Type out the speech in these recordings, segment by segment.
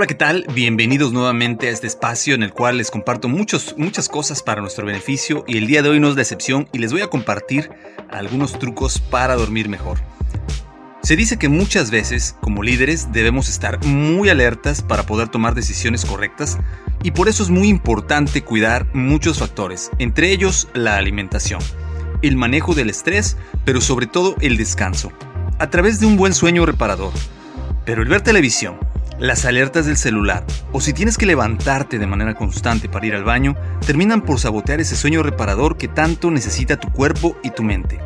Hola, ¿qué tal? Bienvenidos nuevamente a este espacio en el cual les comparto muchos, muchas cosas para nuestro beneficio y el día de hoy no es la excepción y les voy a compartir algunos trucos para dormir mejor. Se dice que muchas veces, como líderes, debemos estar muy alertas para poder tomar decisiones correctas y por eso es muy importante cuidar muchos factores, entre ellos la alimentación, el manejo del estrés, pero sobre todo el descanso, a través de un buen sueño reparador. Pero el ver televisión, las alertas del celular o si tienes que levantarte de manera constante para ir al baño, terminan por sabotear ese sueño reparador que tanto necesita tu cuerpo y tu mente.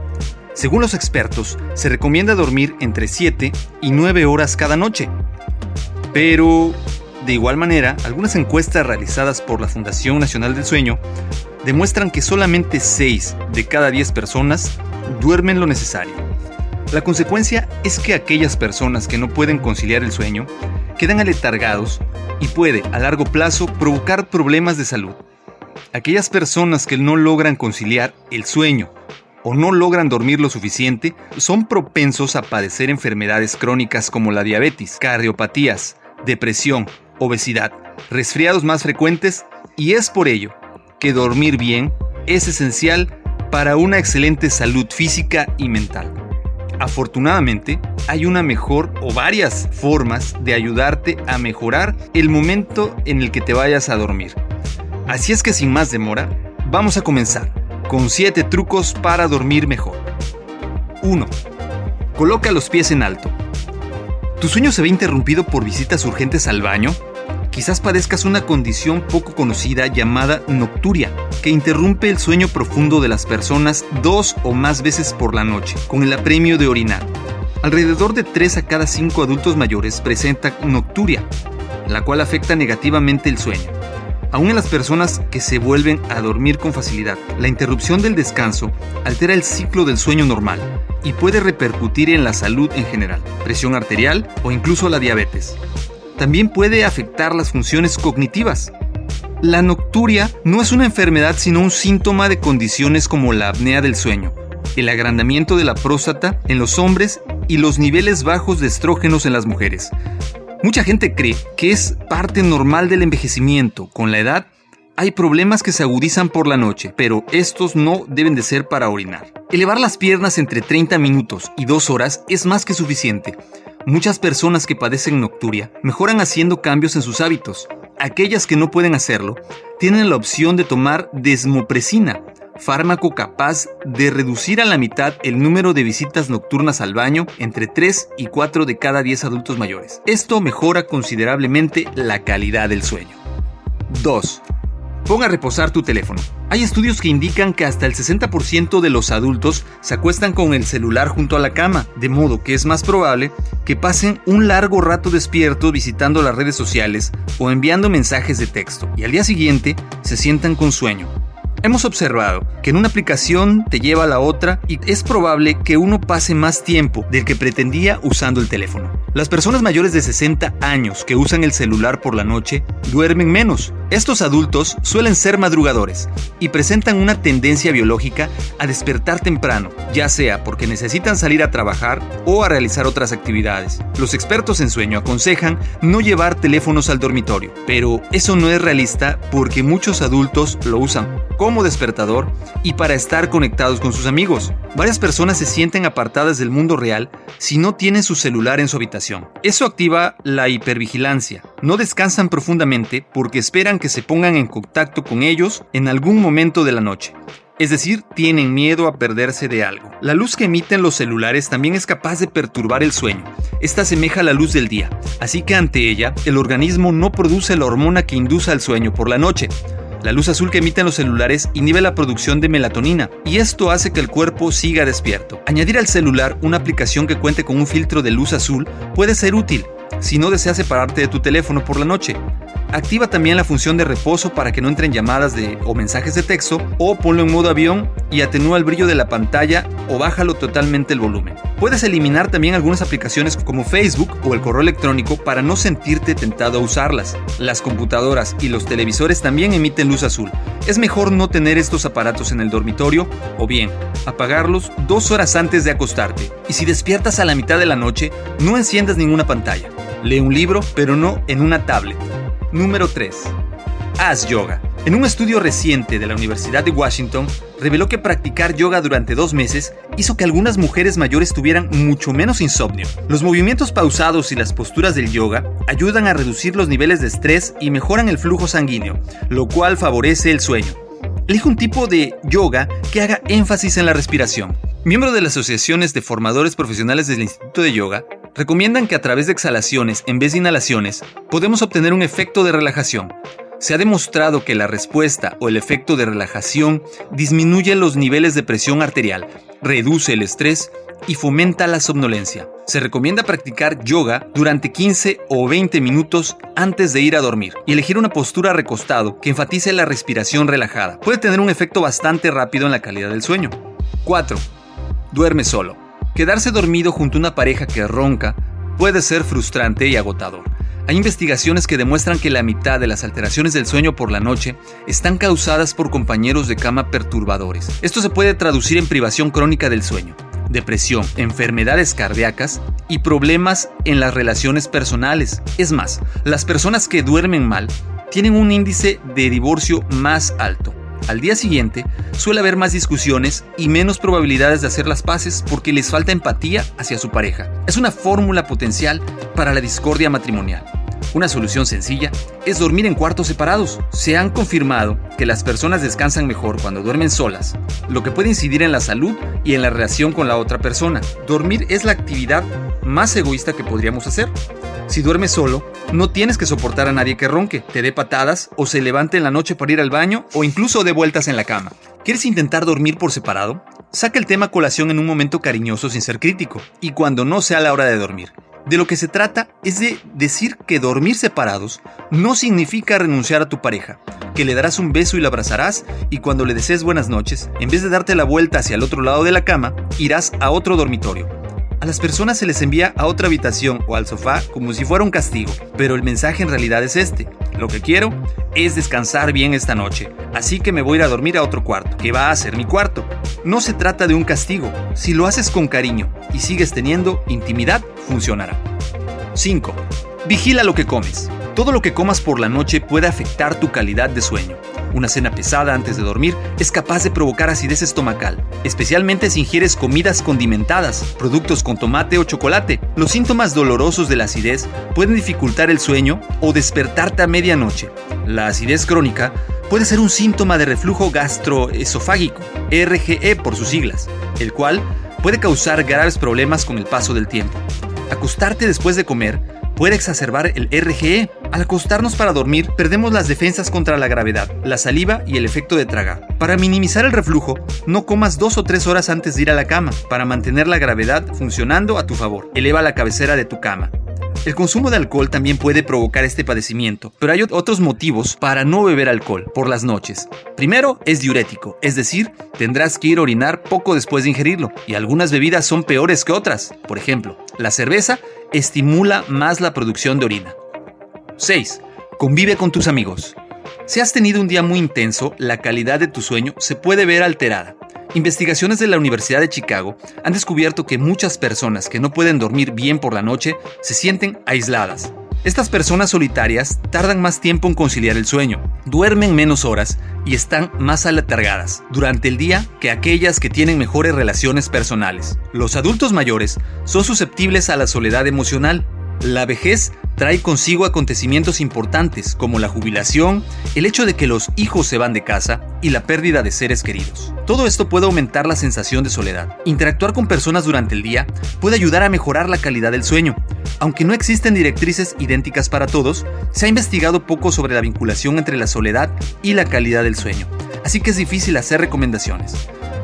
Según los expertos, se recomienda dormir entre 7 y 9 horas cada noche. Pero, de igual manera, algunas encuestas realizadas por la Fundación Nacional del Sueño demuestran que solamente 6 de cada 10 personas duermen lo necesario. La consecuencia es que aquellas personas que no pueden conciliar el sueño quedan aletargados y puede a largo plazo provocar problemas de salud. Aquellas personas que no logran conciliar el sueño o no logran dormir lo suficiente son propensos a padecer enfermedades crónicas como la diabetes, cardiopatías, depresión, obesidad, resfriados más frecuentes y es por ello que dormir bien es esencial para una excelente salud física y mental. Afortunadamente, hay una mejor o varias formas de ayudarte a mejorar el momento en el que te vayas a dormir. Así es que sin más demora, vamos a comenzar con 7 trucos para dormir mejor. 1. Coloca los pies en alto. ¿Tu sueño se ve interrumpido por visitas urgentes al baño? Quizás padezcas una condición poco conocida llamada nocturia, que interrumpe el sueño profundo de las personas dos o más veces por la noche, con el apremio de orinar. Alrededor de 3 a cada 5 adultos mayores presentan nocturia, la cual afecta negativamente el sueño. Aún en las personas que se vuelven a dormir con facilidad, la interrupción del descanso altera el ciclo del sueño normal y puede repercutir en la salud en general, presión arterial o incluso la diabetes también puede afectar las funciones cognitivas. La nocturia no es una enfermedad sino un síntoma de condiciones como la apnea del sueño, el agrandamiento de la próstata en los hombres y los niveles bajos de estrógenos en las mujeres. Mucha gente cree que es parte normal del envejecimiento. Con la edad hay problemas que se agudizan por la noche, pero estos no deben de ser para orinar. Elevar las piernas entre 30 minutos y 2 horas es más que suficiente. Muchas personas que padecen nocturia mejoran haciendo cambios en sus hábitos. Aquellas que no pueden hacerlo tienen la opción de tomar desmopresina, fármaco capaz de reducir a la mitad el número de visitas nocturnas al baño entre 3 y 4 de cada 10 adultos mayores. Esto mejora considerablemente la calidad del sueño. 2. Ponga a reposar tu teléfono. Hay estudios que indican que hasta el 60% de los adultos se acuestan con el celular junto a la cama, de modo que es más probable que pasen un largo rato despiertos visitando las redes sociales o enviando mensajes de texto y al día siguiente se sientan con sueño. Hemos observado que en una aplicación te lleva a la otra y es probable que uno pase más tiempo del que pretendía usando el teléfono. Las personas mayores de 60 años que usan el celular por la noche duermen menos. Estos adultos suelen ser madrugadores y presentan una tendencia biológica a despertar temprano, ya sea porque necesitan salir a trabajar o a realizar otras actividades. Los expertos en sueño aconsejan no llevar teléfonos al dormitorio, pero eso no es realista porque muchos adultos lo usan como despertador y para estar conectados con sus amigos. Varias personas se sienten apartadas del mundo real si no tienen su celular en su habitación. Eso activa la hipervigilancia. No descansan profundamente porque esperan que se pongan en contacto con ellos en algún momento de la noche. es decir, tienen miedo a perderse de algo. La luz que emiten los celulares también es capaz de perturbar el sueño. Esta asemeja a la luz del día, así que ante ella, el organismo no produce la hormona que induce al sueño por la noche. La luz azul que emiten los celulares inhibe la producción de melatonina y esto hace que el cuerpo siga despierto. Añadir al celular una aplicación que cuente con un filtro de luz azul puede ser útil si no deseas separarte de tu teléfono por la noche. Activa también la función de reposo para que no entren llamadas de, o mensajes de texto o ponlo en modo avión y atenúa el brillo de la pantalla o bájalo totalmente el volumen. Puedes eliminar también algunas aplicaciones como Facebook o el correo electrónico para no sentirte tentado a usarlas. Las computadoras y los televisores también emiten luz azul. Es mejor no tener estos aparatos en el dormitorio o bien apagarlos dos horas antes de acostarte. Y si despiertas a la mitad de la noche, no enciendas ninguna pantalla. Lee un libro, pero no en una tablet. Número 3. Haz yoga. En un estudio reciente de la Universidad de Washington, reveló que practicar yoga durante dos meses hizo que algunas mujeres mayores tuvieran mucho menos insomnio. Los movimientos pausados y las posturas del yoga ayudan a reducir los niveles de estrés y mejoran el flujo sanguíneo, lo cual favorece el sueño. Elige un tipo de yoga que haga énfasis en la respiración. Miembro de las asociaciones de formadores profesionales del Instituto de Yoga, recomiendan que a través de exhalaciones en vez de inhalaciones podemos obtener un efecto de relajación. Se ha demostrado que la respuesta o el efecto de relajación disminuye los niveles de presión arterial, reduce el estrés y fomenta la somnolencia. Se recomienda practicar yoga durante 15 o 20 minutos antes de ir a dormir y elegir una postura recostado que enfatice la respiración relajada. Puede tener un efecto bastante rápido en la calidad del sueño. 4. Duerme solo. Quedarse dormido junto a una pareja que ronca puede ser frustrante y agotador. Hay investigaciones que demuestran que la mitad de las alteraciones del sueño por la noche están causadas por compañeros de cama perturbadores. Esto se puede traducir en privación crónica del sueño, depresión, enfermedades cardíacas y problemas en las relaciones personales. Es más, las personas que duermen mal tienen un índice de divorcio más alto. Al día siguiente suele haber más discusiones y menos probabilidades de hacer las paces porque les falta empatía hacia su pareja. Es una fórmula potencial para la discordia matrimonial. Una solución sencilla es dormir en cuartos separados. Se han confirmado que las personas descansan mejor cuando duermen solas, lo que puede incidir en la salud y en la relación con la otra persona. Dormir es la actividad más egoísta que podríamos hacer. Si duermes solo, no tienes que soportar a nadie que ronque, te dé patadas o se levante en la noche para ir al baño o incluso de vueltas en la cama. ¿Quieres intentar dormir por separado? Saca el tema colación en un momento cariñoso sin ser crítico y cuando no sea la hora de dormir. De lo que se trata es de decir que dormir separados no significa renunciar a tu pareja, que le darás un beso y la abrazarás y cuando le desees buenas noches, en vez de darte la vuelta hacia el otro lado de la cama, irás a otro dormitorio. A las personas se les envía a otra habitación o al sofá como si fuera un castigo, pero el mensaje en realidad es este. Lo que quiero es descansar bien esta noche, así que me voy a ir a dormir a otro cuarto, que va a ser mi cuarto. No se trata de un castigo, si lo haces con cariño y sigues teniendo intimidad, funcionará. 5. Vigila lo que comes. Todo lo que comas por la noche puede afectar tu calidad de sueño. Una cena pesada antes de dormir es capaz de provocar acidez estomacal, especialmente si ingieres comidas condimentadas, productos con tomate o chocolate. Los síntomas dolorosos de la acidez pueden dificultar el sueño o despertarte a medianoche. La acidez crónica puede ser un síntoma de reflujo gastroesofágico, RGE por sus siglas, el cual puede causar graves problemas con el paso del tiempo. Acostarte después de comer puede exacerbar el RGE. Al acostarnos para dormir, perdemos las defensas contra la gravedad, la saliva y el efecto de tragar. Para minimizar el reflujo, no comas dos o tres horas antes de ir a la cama, para mantener la gravedad funcionando a tu favor. Eleva la cabecera de tu cama. El consumo de alcohol también puede provocar este padecimiento, pero hay otros motivos para no beber alcohol por las noches. Primero, es diurético, es decir, tendrás que ir a orinar poco después de ingerirlo, y algunas bebidas son peores que otras. Por ejemplo, la cerveza estimula más la producción de orina. 6. Convive con tus amigos. Si has tenido un día muy intenso, la calidad de tu sueño se puede ver alterada. Investigaciones de la Universidad de Chicago han descubierto que muchas personas que no pueden dormir bien por la noche se sienten aisladas. Estas personas solitarias tardan más tiempo en conciliar el sueño, duermen menos horas y están más aletargadas durante el día que aquellas que tienen mejores relaciones personales. Los adultos mayores son susceptibles a la soledad emocional. La vejez trae consigo acontecimientos importantes como la jubilación, el hecho de que los hijos se van de casa y la pérdida de seres queridos. Todo esto puede aumentar la sensación de soledad. Interactuar con personas durante el día puede ayudar a mejorar la calidad del sueño. Aunque no existen directrices idénticas para todos, se ha investigado poco sobre la vinculación entre la soledad y la calidad del sueño, así que es difícil hacer recomendaciones.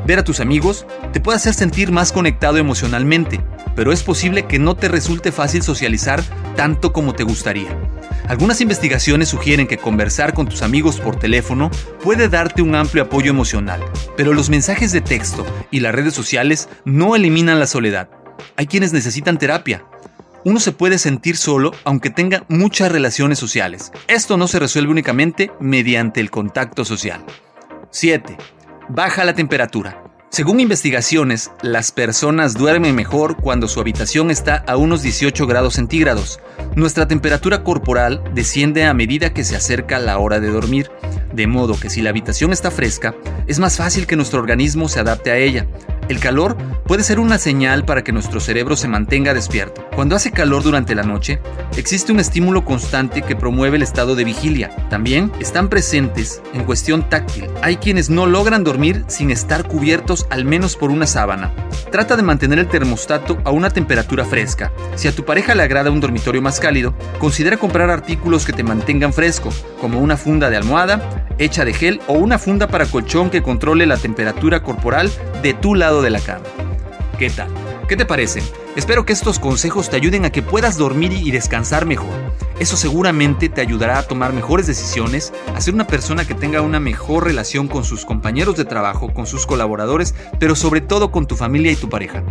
Ver a tus amigos te puede hacer sentir más conectado emocionalmente, pero es posible que no te resulte fácil socializar tanto como te gustaría. Algunas investigaciones sugieren que conversar con tus amigos por teléfono puede darte un amplio apoyo emocional, pero los mensajes de texto y las redes sociales no eliminan la soledad. Hay quienes necesitan terapia. Uno se puede sentir solo aunque tenga muchas relaciones sociales. Esto no se resuelve únicamente mediante el contacto social. 7. Baja la temperatura. Según investigaciones, las personas duermen mejor cuando su habitación está a unos 18 grados centígrados. Nuestra temperatura corporal desciende a medida que se acerca la hora de dormir, de modo que si la habitación está fresca, es más fácil que nuestro organismo se adapte a ella. El calor puede ser una señal para que nuestro cerebro se mantenga despierto. Cuando hace calor durante la noche, existe un estímulo constante que promueve el estado de vigilia. También están presentes en cuestión táctil. Hay quienes no logran dormir sin estar cubiertos al menos por una sábana. Trata de mantener el termostato a una temperatura fresca. Si a tu pareja le agrada un dormitorio más cálido, considera comprar artículos que te mantengan fresco, como una funda de almohada, hecha de gel o una funda para colchón que controle la temperatura corporal de tu de la cama. ¿Qué tal? ¿Qué te parece? Espero que estos consejos te ayuden a que puedas dormir y descansar mejor. Eso seguramente te ayudará a tomar mejores decisiones, a ser una persona que tenga una mejor relación con sus compañeros de trabajo, con sus colaboradores, pero sobre todo con tu familia y tu pareja.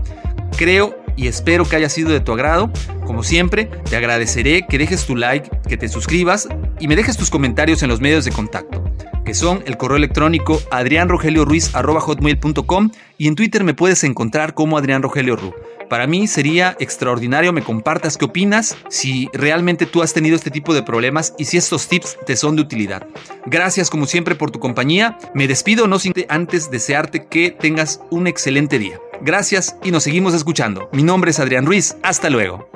Creo y espero que haya sido de tu agrado. Como siempre, te agradeceré que dejes tu like, que te suscribas y me dejes tus comentarios en los medios de contacto que son el correo electrónico adrianrogelioruiz.com y en Twitter me puedes encontrar como Adrián Rogelio Ru. Para mí sería extraordinario me compartas qué opinas, si realmente tú has tenido este tipo de problemas y si estos tips te son de utilidad. Gracias como siempre por tu compañía. Me despido no sin antes desearte que tengas un excelente día. Gracias y nos seguimos escuchando. Mi nombre es Adrián Ruiz. Hasta luego.